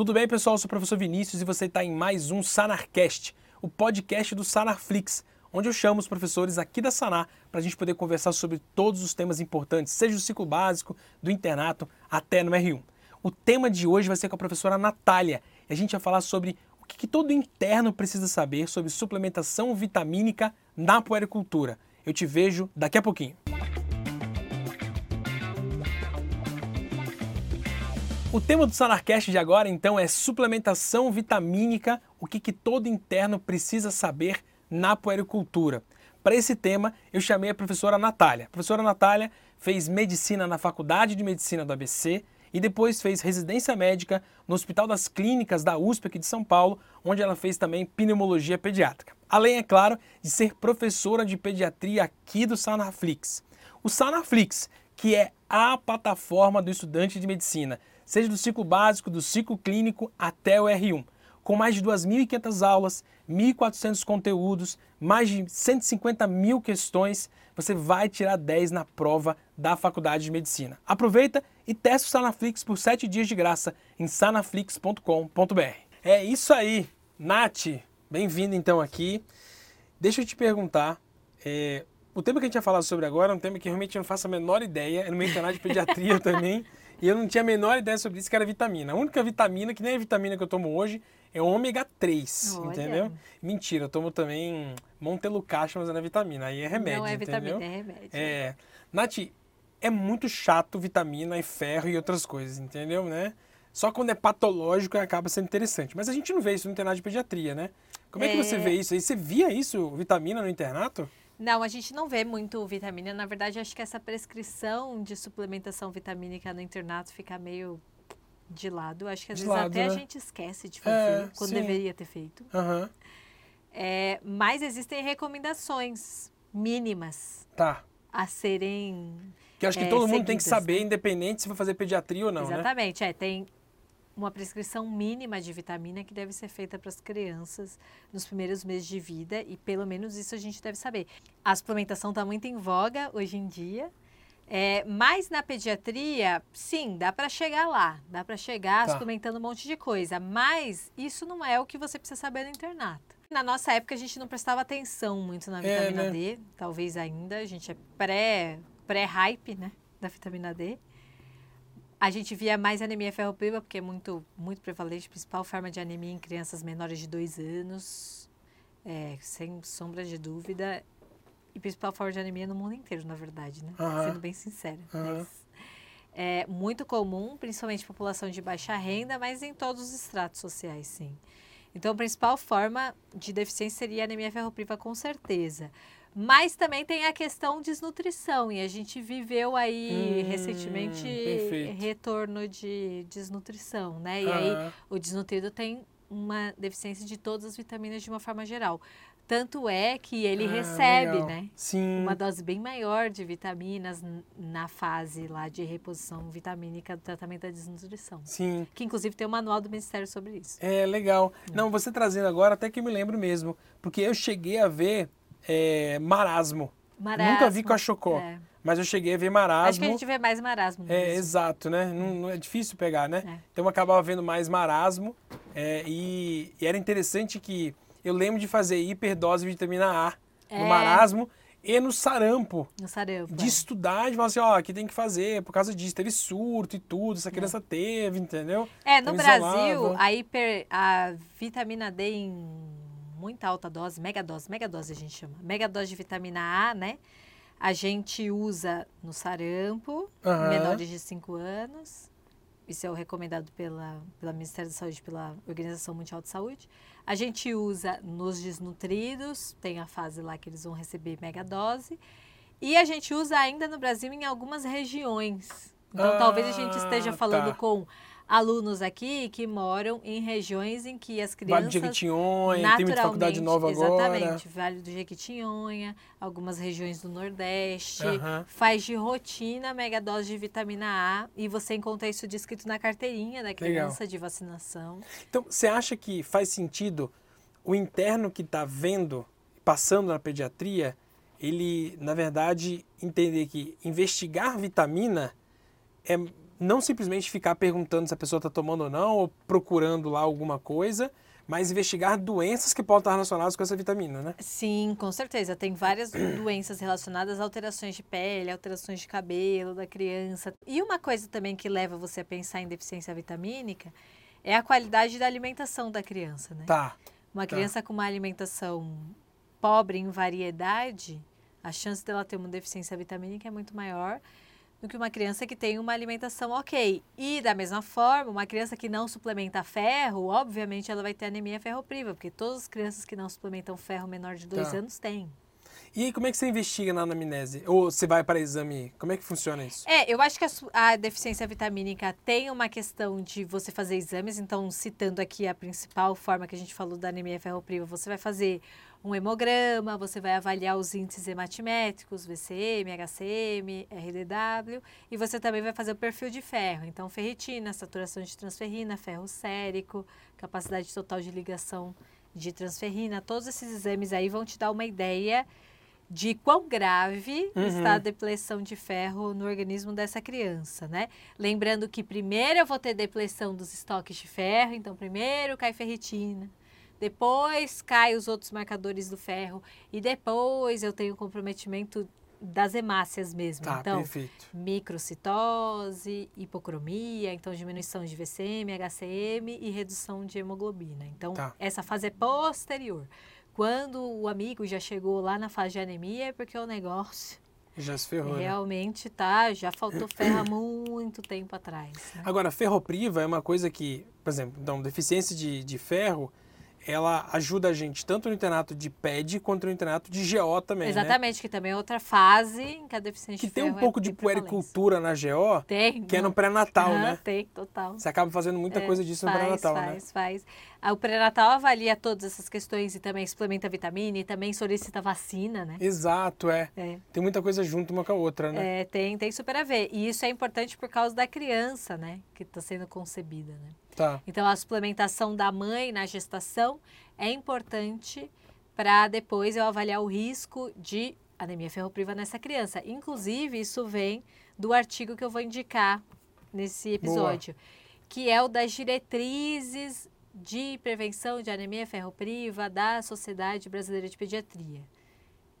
Tudo bem, pessoal? Eu sou o professor Vinícius e você está em mais um Sanarcast, o podcast do Sanarflix, onde eu chamo os professores aqui da Sanar para a gente poder conversar sobre todos os temas importantes, seja do ciclo básico, do internato, até no R1. O tema de hoje vai ser com a professora Natália e a gente vai falar sobre o que, que todo interno precisa saber sobre suplementação vitamínica na puericultura. Eu te vejo daqui a pouquinho. O tema do Sanarcast de agora, então, é suplementação vitamínica, o que, que todo interno precisa saber na puericultura. Para esse tema, eu chamei a professora Natália. A professora Natália fez medicina na Faculdade de Medicina do ABC e depois fez residência médica no Hospital das Clínicas da USP aqui de São Paulo, onde ela fez também pneumologia pediátrica. Além, é claro, de ser professora de pediatria aqui do Sanarflix. O Sanarflix, que é a plataforma do estudante de medicina, seja do ciclo básico, do ciclo clínico até o R1. Com mais de 2.500 aulas, 1.400 conteúdos, mais de 150 mil questões, você vai tirar 10 na prova da Faculdade de Medicina. Aproveita e testa o Sanaflix por 7 dias de graça em sanaflix.com.br. É isso aí, Nath, bem-vindo então aqui. Deixa eu te perguntar, é, o tema que a gente vai falar sobre agora é um tema que realmente eu não faço a menor ideia, é no meu internato de pediatria também, e eu não tinha a menor ideia sobre isso, que era vitamina. A única vitamina, que nem a vitamina que eu tomo hoje, é o ômega 3, Olha. entendeu? Mentira, eu tomo também Montelucacho, mas não é vitamina, aí é remédio, Não é entendeu? vitamina, é remédio. É. Nath, é muito chato vitamina e ferro e outras coisas, entendeu, né? Só quando é patológico acaba sendo interessante. Mas a gente não vê isso no internato de pediatria, né? Como é, é... que você vê isso aí? Você via isso, vitamina no internato? Não, a gente não vê muito vitamina. Na verdade, acho que essa prescrição de suplementação vitamínica no internato fica meio de lado. Acho que às de vezes lado, até né? a gente esquece de fazer é, quando sim. deveria ter feito. Uhum. É, mas existem recomendações mínimas tá. a serem. Que acho que é, todo mundo seguidas, tem que saber, né? independente se vai fazer pediatria ou não. Né? Exatamente, né? é. Tem uma prescrição mínima de vitamina que deve ser feita para as crianças nos primeiros meses de vida e pelo menos isso a gente deve saber. A suplementação está muito em voga hoje em dia. É, mas na pediatria, sim, dá para chegar lá, dá para chegar tá. suplementando um monte de coisa, mas isso não é o que você precisa saber no internato. Na nossa época a gente não prestava atenção muito na é, vitamina é, né? D, talvez ainda, a gente é pré pré-hype, né, da vitamina D. A gente via mais anemia ferropriva, porque é muito, muito prevalente, principal forma de anemia em crianças menores de 2 anos, é, sem sombra de dúvida. E principal forma de anemia no mundo inteiro, na verdade, né? Uhum. Sendo bem sincera. Uhum. É muito comum, principalmente população de baixa renda, mas em todos os estratos sociais, sim. Então, a principal forma de deficiência seria anemia ferropriva, com certeza. Mas também tem a questão desnutrição, e a gente viveu aí hum, recentemente perfeito. retorno de desnutrição, né? E ah. aí o desnutrido tem uma deficiência de todas as vitaminas de uma forma geral. Tanto é que ele ah, recebe, legal. né? Sim. Uma dose bem maior de vitaminas na fase lá de reposição vitamínica do tratamento da desnutrição. Sim. Que inclusive tem um manual do Ministério sobre isso. É, legal. Não, você trazendo agora, até que me lembro mesmo. Porque eu cheguei a ver é, marasmo. marasmo. Nunca vi cachocó. É. Mas eu cheguei a ver marasmo. Acho que a gente vê mais marasmo. É, mesmo. exato, né? Não, não, é difícil pegar, né? É. Então eu acabava vendo mais marasmo. É, e, e, era interessante que eu lembro de fazer hiperdose de vitamina A no é. marasmo e no sarampo. No sarampo. De é. estudar, de falar assim, ó, aqui tem que fazer, por causa disso, teve surto e tudo, essa criança teve, entendeu? É, no então, Brasil, a, hiper, a vitamina D em muita alta dose, mega dose, mega dose a gente chama, mega dose de vitamina A, né? A gente usa no sarampo, uhum. menores de 5 anos. Isso é o recomendado pela, pela Ministério da Saúde, pela Organização Mundial de Saúde. A gente usa nos desnutridos, tem a fase lá que eles vão receber mega dose. E a gente usa ainda no Brasil em algumas regiões. Então, ah, talvez a gente esteja falando tá. com alunos aqui que moram em regiões em que as crianças. Vale do Jequitinhonha, tem muita faculdade nova exatamente, agora. Exatamente, Vale do Jequitinhonha, algumas regiões do Nordeste. Uhum. Faz de rotina megadose de vitamina A e você encontra isso descrito na carteirinha da criança Legal. de vacinação. Então, você acha que faz sentido o interno que está vendo, passando na pediatria, ele, na verdade, entender que investigar vitamina é não simplesmente ficar perguntando se a pessoa está tomando ou não, ou procurando lá alguma coisa, mas investigar doenças que podem estar relacionadas com essa vitamina, né? Sim, com certeza. Tem várias doenças relacionadas a alterações de pele, alterações de cabelo da criança. E uma coisa também que leva você a pensar em deficiência vitamínica é a qualidade da alimentação da criança, né? Tá. Uma criança tá. com uma alimentação pobre em variedade, a chance dela ter uma deficiência vitamínica é muito maior do que uma criança que tem uma alimentação ok. E, da mesma forma, uma criança que não suplementa ferro, obviamente ela vai ter anemia ferropriva, porque todas as crianças que não suplementam ferro menor de dois tá. anos têm. E aí, como é que você investiga na anamnese? Ou você vai para exame? Como é que funciona isso? É, eu acho que a, a, deficiência vitamínica tem uma questão de você fazer exames. Então, citando aqui a principal forma que a gente falou da anemia ferropriva, você vai fazer um hemograma, você vai avaliar os índices hematimétricos, VCM, HCM, RDW, e você também vai fazer o perfil de ferro. Então, ferritina, saturação de transferrina, ferro sérico, capacidade total de ligação de transferrina, todos esses exames aí vão te dar uma ideia de quão grave uhum. está a depleção de ferro no organismo dessa criança, né? Lembrando que primeiro eu vou ter depleção dos estoques de ferro, então primeiro cai ferritina, depois cai os outros marcadores do ferro e depois eu tenho comprometimento das hemácias mesmo. Tá, então, perfeito. microcitose, hipocromia, então diminuição de VCM, HCM e redução de hemoglobina. Então, tá. essa fase é posterior. Quando o amigo já chegou lá na fase de anemia, é porque o negócio já se ferrou. Né? Realmente né? tá, já faltou ferro há muito tempo atrás. Né? Agora, ferropriva é uma coisa que, por exemplo, então, deficiência de, de ferro ela ajuda a gente tanto no internato de PED quanto no internato de GO também. Né? Exatamente, né? que também é outra fase em que a deficiência que tem um pouco é de puericultura na GO, tem, que é no pré-natal, né? Tem, total. Você acaba fazendo muita é, coisa disso faz, no pré-natal, né? Faz, faz, faz. O pré-natal avalia todas essas questões e também suplementa vitamina e também solicita vacina, né? Exato, é. é. Tem muita coisa junto uma com a outra, né? É, tem, tem super a ver. E isso é importante por causa da criança, né? Que está sendo concebida, né? Tá. Então, a suplementação da mãe na gestação é importante para depois eu avaliar o risco de anemia ferropriva nessa criança. Inclusive, isso vem do artigo que eu vou indicar nesse episódio, Boa. que é o das diretrizes de prevenção de anemia ferropriva da Sociedade Brasileira de Pediatria.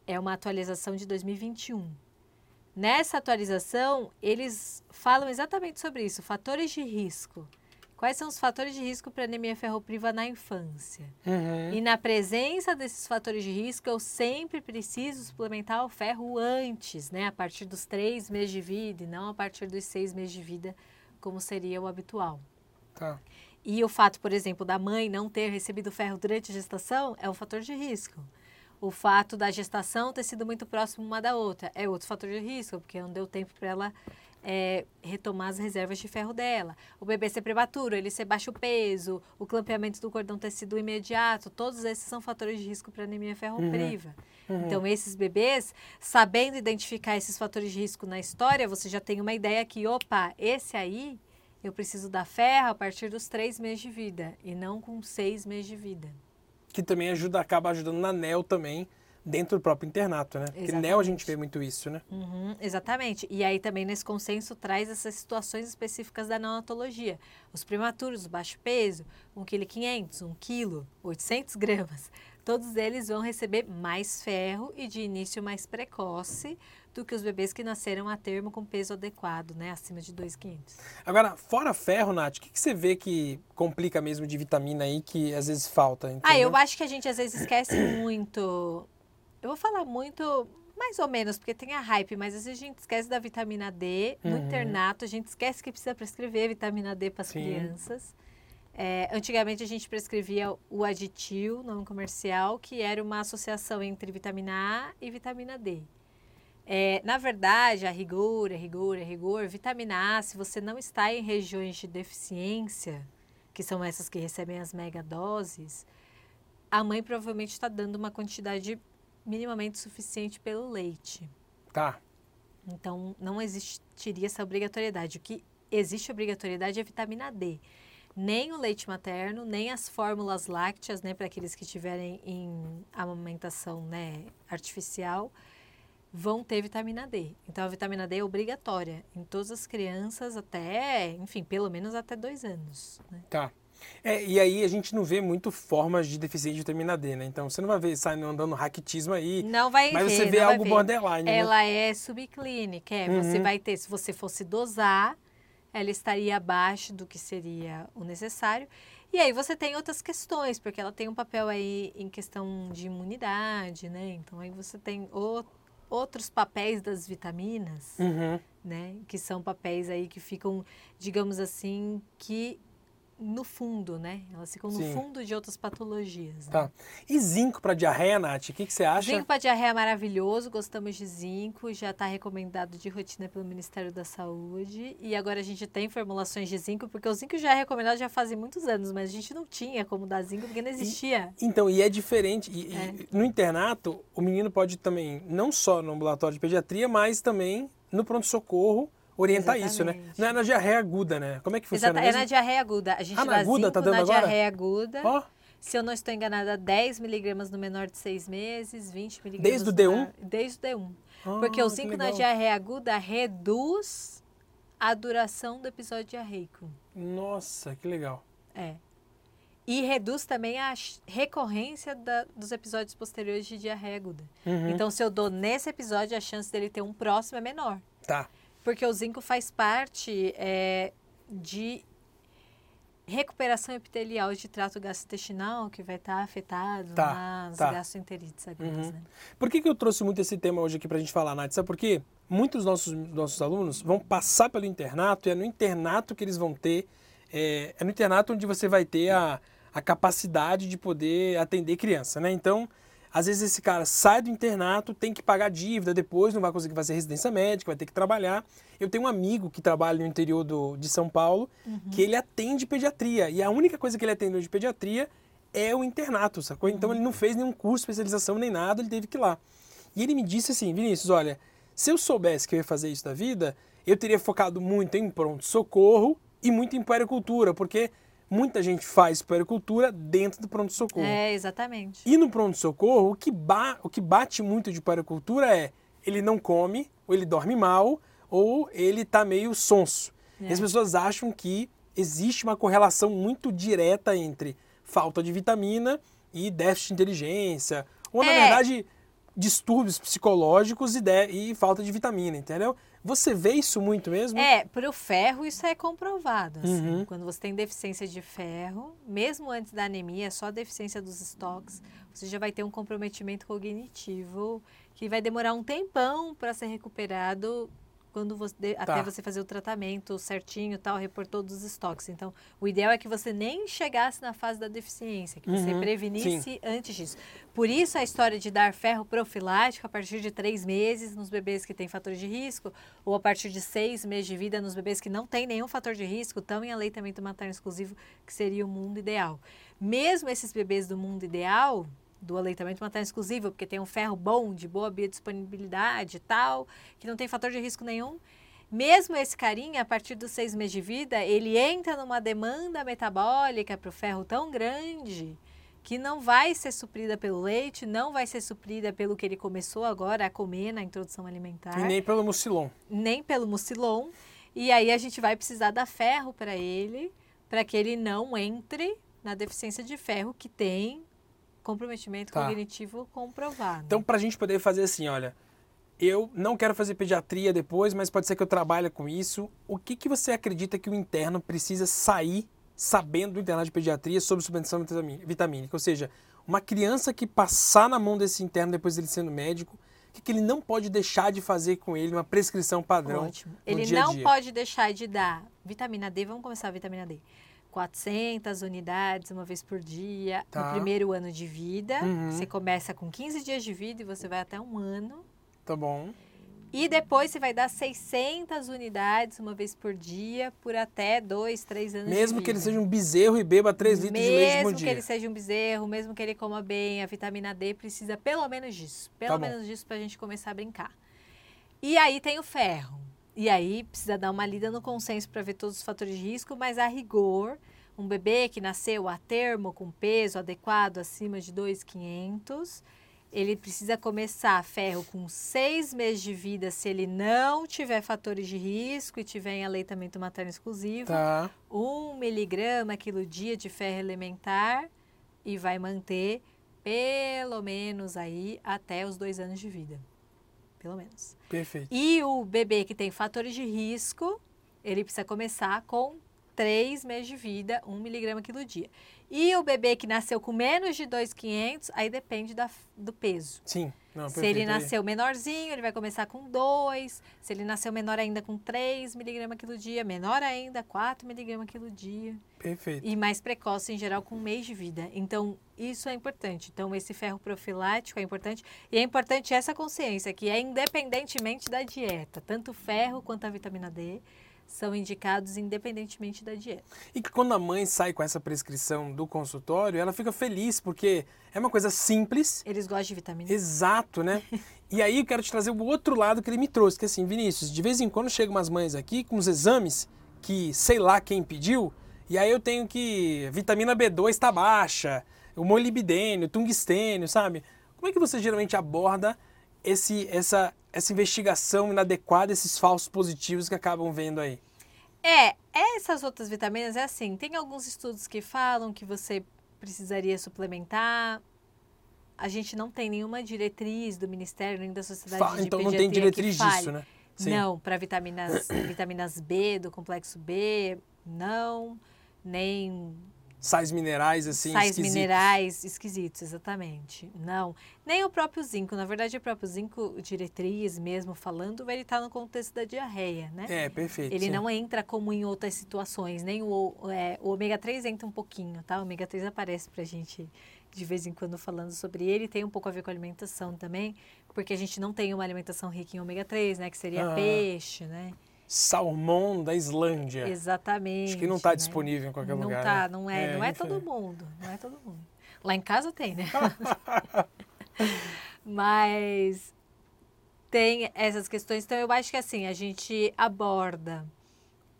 É uma atualização de 2021. Nessa atualização, eles falam exatamente sobre isso, fatores de risco Quais são os fatores de risco para anemia ferropriva na infância? Uhum. E na presença desses fatores de risco, eu sempre preciso suplementar o ferro antes, né? A partir dos três meses de vida e não a partir dos seis meses de vida, como seria o habitual. Tá. E o fato, por exemplo, da mãe não ter recebido ferro durante a gestação é um fator de risco. O fato da gestação ter sido muito próximo uma da outra é outro fator de risco, porque não deu tempo para ela é, retomar as reservas de ferro dela. O bebê ser prematuro, ele ser baixo peso, o clampeamento do cordão tecido imediato, todos esses são fatores de risco para anemia ferropriva. Uhum. Uhum. Então, esses bebês, sabendo identificar esses fatores de risco na história, você já tem uma ideia que, opa, esse aí eu preciso dar ferro a partir dos três meses de vida e não com seis meses de vida. Que também ajuda, acaba ajudando na NEL também, dentro do próprio internato, né? Exatamente. Porque NEL a gente vê muito isso, né? Uhum, exatamente. E aí também nesse consenso traz essas situações específicas da neonatologia. Os prematuros, o baixo peso, 1,5 kg, 1 kg, 800 gramas. Todos eles vão receber mais ferro e de início mais precoce do que os bebês que nasceram a termo com peso adequado, né? Acima de 2,500. Agora, fora ferro, Nath, o que, que, você vê que complica mesmo de vitamina aí que às vezes falta? Entendeu? Ah, eu acho que a gente às vezes esquece muito eu vou falar muito, mais ou menos, porque tem a hype, mas às vezes a gente esquece da vitamina D. No uhum. internato, a gente esquece que precisa prescrever vitamina D para as crianças. É, antigamente a gente prescrevia o aditil, nome comercial, que era uma associação entre vitamina A e vitamina D. É, na verdade, a rigor, a rigor, a rigor, vitamina A, se você não está em regiões de deficiência, que são essas que recebem as megadoses, a mãe provavelmente está dando uma quantidade minimamente suficiente pelo leite. Tá. Então, não existiria essa obrigatoriedade. O que existe obrigatoriedade é a vitamina D. Nem o leite materno, nem as fórmulas lácteas, né, para aqueles que tiverem em amamentação, né, artificial, vão ter vitamina D. Então, a vitamina D é obrigatória em todas as crianças até, enfim, pelo menos até dois anos. Né? Tá. É, e aí a gente não vê muito formas de deficiência de vitamina D, né? Então você não vai ver saindo andando raquitismo aí. Não vai mas ver. você vê algo ver. borderline. né? Ela é subclínica, é. Você Uhum. vai ter, se você fosse dosar, ela estaria abaixo do que seria o necessário. E aí você tem outras questões, porque ela tem um papel aí em questão de imunidade, né? Então aí você tem o- outros papéis das vitaminas, Uhum. né? Que são papéis aí que ficam, digamos assim, que no fundo, né? Elas ficam no Sim. fundo de outras patologias. né? Tá. E zinco para diarreia, Nath? O que, que você acha? Zinco para diarreia é maravilhoso, gostamos de zinco, já está recomendado de rotina pelo Ministério da Saúde. E agora a gente tem formulações de zinco, porque o zinco já é recomendado já fazem muitos anos, mas a gente não tinha como dar zinco porque não existia. Então, e é diferente. E, e É. no internato, o menino pode também, não só no ambulatório de pediatria, mas também no pronto-socorro, orientar isso, né? Exatamente. Não é na diarreia aguda, né? Como é que funciona Exata, é na diarreia aguda. A gente Ah, na dá aguda? Tá dando na agora? diarreia aguda. Ó, Se eu não estou enganada, 10 miligramas no menor de 6 meses, 20 miligramas Desde o no D1? maior- Desde o D1. ah, Porque o zinco na diarreia aguda reduz a duração do episódio diarreico. Nossa, que legal. É. E reduz também a recorrência da- dos episódios posteriores de diarreia aguda. Uhum. Então, se eu dou nesse episódio, a chance dele ter um próximo é menor. Tá. Porque o zinco faz parte é, de recuperação epitelial de trato gastrointestinal que vai estar afetado Tá, nas tá. gastroenterites agudas, Uhum. né? Por que, que eu trouxe muito esse tema hoje aqui pra gente falar, Nath? Sabe por quê? Muitos dos nossos, nossos alunos vão passar pelo internato e é no internato que eles vão ter. É, é no internato onde você vai ter a, a capacidade de poder atender criança, né? Então, às vezes esse cara sai do internato, tem que pagar dívida depois, não vai conseguir fazer residência médica, vai ter que trabalhar. Eu tenho um amigo que trabalha no interior do, de São Paulo, que ele atende pediatria. E a única coisa que ele atende de pediatria é o internato, sacou? Então ele não fez nenhum curso especialização nem nada, ele teve que ir lá. E ele me disse assim, Vinícius, olha, se eu soubesse que eu ia fazer isso da vida, eu teria focado muito em pronto-socorro e muito em puericultura, porque muita gente faz puericultura dentro do pronto-socorro. É, exatamente. E no pronto-socorro, o, que o que bate muito de puericultura é ele não come, ou ele dorme mal, ou ele tá meio sonso. É. E as pessoas acham que existe uma correlação muito direta entre falta de vitamina e déficit de inteligência, ou na É. verdade distúrbios psicológicos e, de- e falta de vitamina, entendeu? Você vê isso muito mesmo? É, para o ferro isso é comprovado. assim. Uhum. Quando você tem deficiência de ferro, mesmo antes da anemia, só a deficiência dos estoques, você já vai ter um comprometimento cognitivo que vai demorar um tempão para ser recuperado quando você, Tá. até você fazer o tratamento certinho, tal, repor todos os estoques. Então, o ideal é que você nem chegasse na fase da deficiência, que você Uhum, prevenisse antes disso. Por isso a história de dar ferro profilático a partir de três meses nos bebês que têm fatores de risco, ou a partir de seis meses de vida nos bebês que não têm nenhum fator de risco, estão em aleitamento materno exclusivo, que seria o mundo ideal. Mesmo esses bebês do mundo ideal, do aleitamento materno exclusivo, porque tem um ferro bom, de boa biodisponibilidade e tal, que não tem fator de risco nenhum, mesmo esse carinha, a partir dos seis meses de vida, ele entra numa demanda metabólica para o ferro tão grande que não vai ser suprida pelo leite, não vai ser suprida pelo que ele começou agora a comer na introdução alimentar E nem pelo mucilon. nem pelo mucilon. E aí a gente vai precisar dar ferro para ele, para que ele não entre na deficiência de ferro que tem comprometimento Tá. cognitivo comprovado. Então, pra gente poder fazer assim, olha, eu não quero fazer pediatria depois, mas pode ser que eu trabalhe com isso. O que, que você acredita que o interno precisa sair sabendo do internato de pediatria sobre vitami- vitamínica? Ou seja, uma criança que passar na mão desse interno depois dele sendo médico, o que, que ele não pode deixar de fazer com ele, uma prescrição padrão? Ótimo. Ele dia a não dia. pode deixar de dar vitamina D, vamos começar a vitamina D. 400 unidades uma vez por dia Tá. no primeiro ano de vida. Uhum. Você começa com 15 dias de vida e você vai até um ano. Tá bom. E depois você vai dar 600 unidades uma vez por dia por até 2, 3 anos de Mesmo que ele seja um bezerro e beba 3 litros de leite por Mesmo que dia. ele seja um bezerro, mesmo que ele coma bem, a vitamina D precisa pelo menos disso. Pelo Tá menos disso para a gente começar a brincar. E aí tem o ferro. E aí precisa dar uma lida no consenso para ver todos os fatores de risco, mas a rigor, um bebê que nasceu a termo com peso adequado acima de 2,500, ele precisa começar ferro com seis meses de vida se ele não tiver fatores de risco e tiver em aleitamento materno exclusivo. Tá. Um miligrama quilo dia de ferro elementar e vai manter pelo menos aí até os dois anos de vida. Pelo menos. Perfeito. E o bebê que tem fatores de risco, ele precisa começar com 3 meses de vida, 1 miligrama quilo dia. E o bebê que nasceu com menos de 2,500, aí depende da, do peso. Sim. Não, Se ele nasceu menorzinho, ele vai começar com 2. Se ele nasceu menor ainda, com 3 miligramas quilo dia. Menor ainda, 4 miligramas quilo dia. Perfeito. E mais precoce, em geral, com um mês de vida. Então, isso é importante. Então, esse ferro profilático é importante. E é importante essa consciência, que é independentemente da dieta. Tanto o ferro quanto a vitamina D são indicados independentemente da dieta. E que quando a mãe sai com essa prescrição do consultório, ela fica feliz, porque é uma coisa simples, Eles gostam de vitamina exato, né? E aí eu quero te trazer o outro lado que ele me trouxe, que assim, Vinícius, de vez em quando chegam umas mães aqui com uns exames que sei lá quem pediu, e aí eu tenho que vitamina B2 está baixa, o molibdênio, tungstênio, sabe? Como é que você geralmente aborda esse, essa, essa investigação inadequada, esses falsos positivos que acabam vendo aí? É, essas outras vitaminas é assim, tem alguns estudos que falam que você precisaria suplementar. A gente não tem nenhuma diretriz do Ministério nem da Sociedade Fa- de então não tem diretriz disso, né? Não, para vitaminas, vitaminas B, do complexo B, não. Nem sais minerais assim sais esquisitos. minerais esquisitos, exatamente. Não. Nem o próprio zinco. Na verdade, o próprio zinco, diretriz mesmo falando, ele estar no contexto da diarreia, né? É, perfeito. Ele sim. não entra como em outras situações, nem o, é, o ômega 3 entra um pouquinho, tá? O ômega 3 aparece pra gente de vez em quando falando sobre ele, tem um pouco a ver com a alimentação também, porque a gente não tem uma alimentação rica em ômega 3, né? Que seria Ah. peixe, né? Salmão da Islândia. Exatamente. Acho que não está né? disponível em qualquer não lugar. Tá, né? não é, não é enfim. todo mundo, não é todo mundo. Lá em casa tem, né? Mas tem essas questões, então eu acho que assim, a gente aborda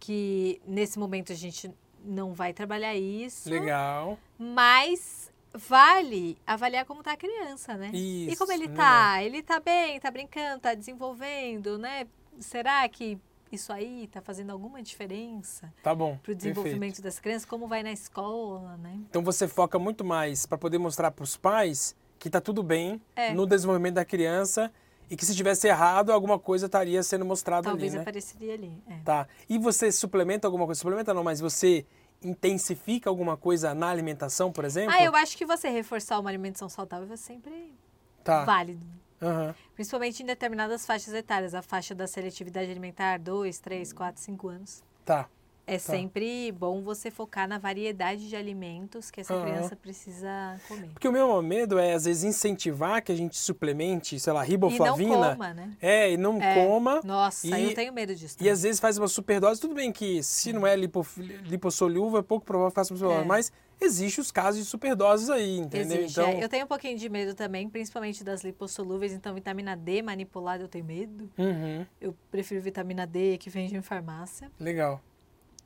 que nesse momento a gente não vai trabalhar isso, Legal. mas vale avaliar como tá a criança, né? e Isso, como ele legal. tá? Ele tá bem, tá brincando, tá desenvolvendo, né? Será que isso aí tá fazendo alguma diferença Tá bom. para o desenvolvimento das crianças? Como vai na escola, né? Então você foca muito mais para poder mostrar para os pais que tá tudo bem É. no desenvolvimento da criança e que se tivesse errado, alguma coisa estaria sendo mostrada Talvez ali, né? apareceria ali. é. Tá. E você suplementa alguma coisa? Suplementa não, mas você intensifica alguma coisa na alimentação, por exemplo? Ah, eu acho que você reforçar uma alimentação saudável é sempre Tá. válido. Aham. Principalmente em determinadas faixas etárias. A faixa da seletividade alimentar, 2, 3, 4, 5 anos. Tá. É sempre bom você focar na variedade de alimentos que essa Aham. criança precisa comer. Porque o meu medo é, às vezes, incentivar que a gente suplemente, sei lá, E não riboflavina. coma, né? É, e não É. coma. Nossa, E- eu tenho medo disso. E às vezes faz uma superdose. Tudo bem que se não é lipo, lipossolúvel, é pouco provável que faça uma superdose. É. Mas existe os casos de superdoses aí, entendeu? Existe. Então, é. Eu tenho um pouquinho de medo também, principalmente das lipossolúveis. Então, vitamina D manipulada eu tenho medo. uhum, Eu prefiro vitamina D que vende em farmácia. legal.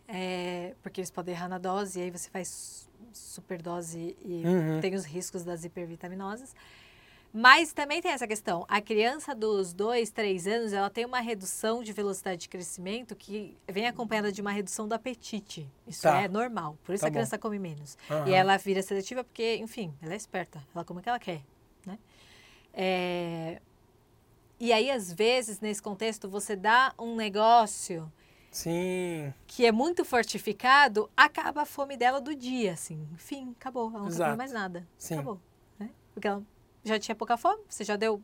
É, porque eles podem errar na dose, e aí você faz superdose e Uhum. tem os riscos das hipervitaminoses. Mas também tem essa questão. A criança dos 2, 3 anos, ela tem uma redução de velocidade de crescimento que vem acompanhada de uma redução do apetite. Isso Tá. é normal. Por isso Tá a criança come menos. Aham. E ela vira seletiva porque, enfim, ela é esperta. Ela come o que ela quer, né? É, E aí, às vezes, nesse contexto, você dá um negócio Sim, que é muito fortificado, acaba a fome dela do dia, assim. Enfim, acabou. Ela não Exato. mais nada. Sim. Acabou. Né? Porque ela já tinha pouca fome, você já deu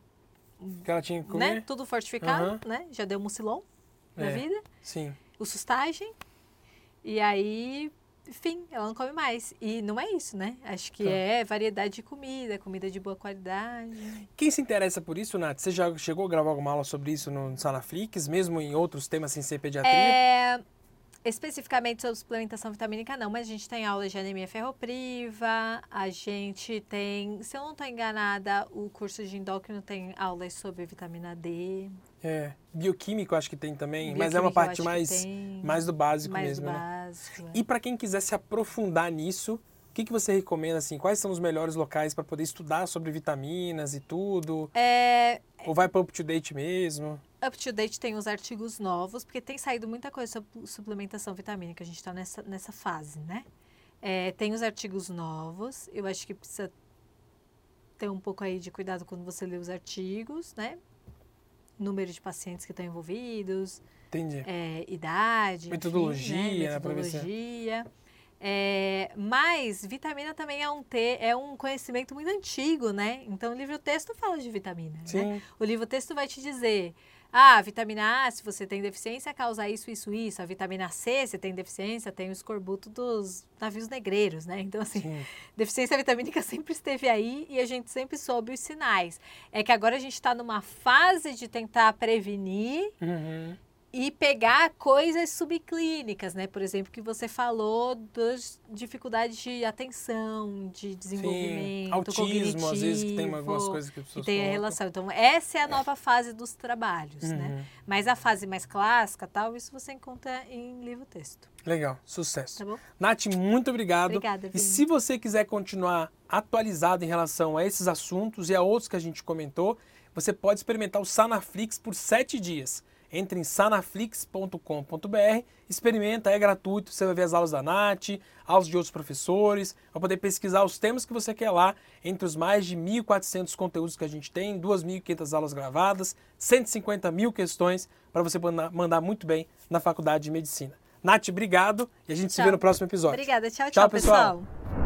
que ela tinha que né, comer. tudo fortificado, Aham. né? Já deu mucilon na É. vida, Sim. o sustagem. E aí, enfim, ela não come mais. E não é isso, né? Acho que Tá. é variedade de comida, comida de boa qualidade. Quem se interessa por isso, Nath? Você já chegou a gravar alguma aula sobre isso no Salaflix, mesmo em outros temas sem ser pediatria? É, especificamente sobre suplementação vitamínica, não, mas a gente tem aulas de anemia ferropriva, a gente tem, se eu não estou enganada, o curso de endócrino tem aulas sobre vitamina D. É. Bioquímico acho que tem também, mas é uma parte mais, mais do básico mais mesmo, do né? básico. é. E para quem quiser se aprofundar nisso, O que, que você recomenda, assim? Quais são os melhores locais para poder estudar sobre vitaminas e tudo? É, Ou vai para up to date mesmo? Up to date tem os artigos novos, porque tem saído muita coisa sobre suplementação vitamínica. A gente está nessa, nessa fase, né? É, tem os artigos novos. Eu acho que precisa ter um pouco aí de cuidado quando você lê os artigos, né? Número de pacientes que estão envolvidos, Entendi. é, idade, enfim, Metodologia, né? né, ver se- metodologia. É, mas vitamina também é um, te, é um conhecimento muito antigo, né? Então o livro texto fala de vitamina. Né? Sim. O livro texto vai te dizer: ah, a vitamina A, se você tem deficiência, causa isso, isso, isso. A vitamina C, se tem deficiência, tem o escorbuto dos navios negreiros, né? Então, assim, Sim. deficiência vitamínica sempre esteve aí e a gente sempre soube os sinais. É que agora a gente está numa fase de tentar prevenir Uhum. E pegar coisas subclínicas, né? Por exemplo, que você falou das dificuldades de atenção, de desenvolvimento, Autismo, às vezes, que tem algumas coisas que que tem a relação. Então, essa é a nova fase dos trabalhos, né? Uhum. Mas a fase mais clássica, tal, isso você encontra em livro-texto, Legal, sucesso. tá bom? Nath, muito obrigado. Obrigada, E se você quiser continuar atualizado em relação a esses assuntos e a outros que a gente comentou, você pode experimentar o Sanaflix por sete dias. Entre em sanaflix.com.br, experimenta, é gratuito, você vai ver as aulas da Nath, aulas de outros professores, vai poder pesquisar os temas que você quer lá, entre os mais de 1.400 conteúdos que a gente tem, 2.500 aulas gravadas, 150 mil questões para você mandar, muito bem na faculdade de medicina. Nath, obrigado e a gente se vê Tchau. no próximo episódio. Obrigada, tchau, Tchau, tchau, pessoal. pessoal.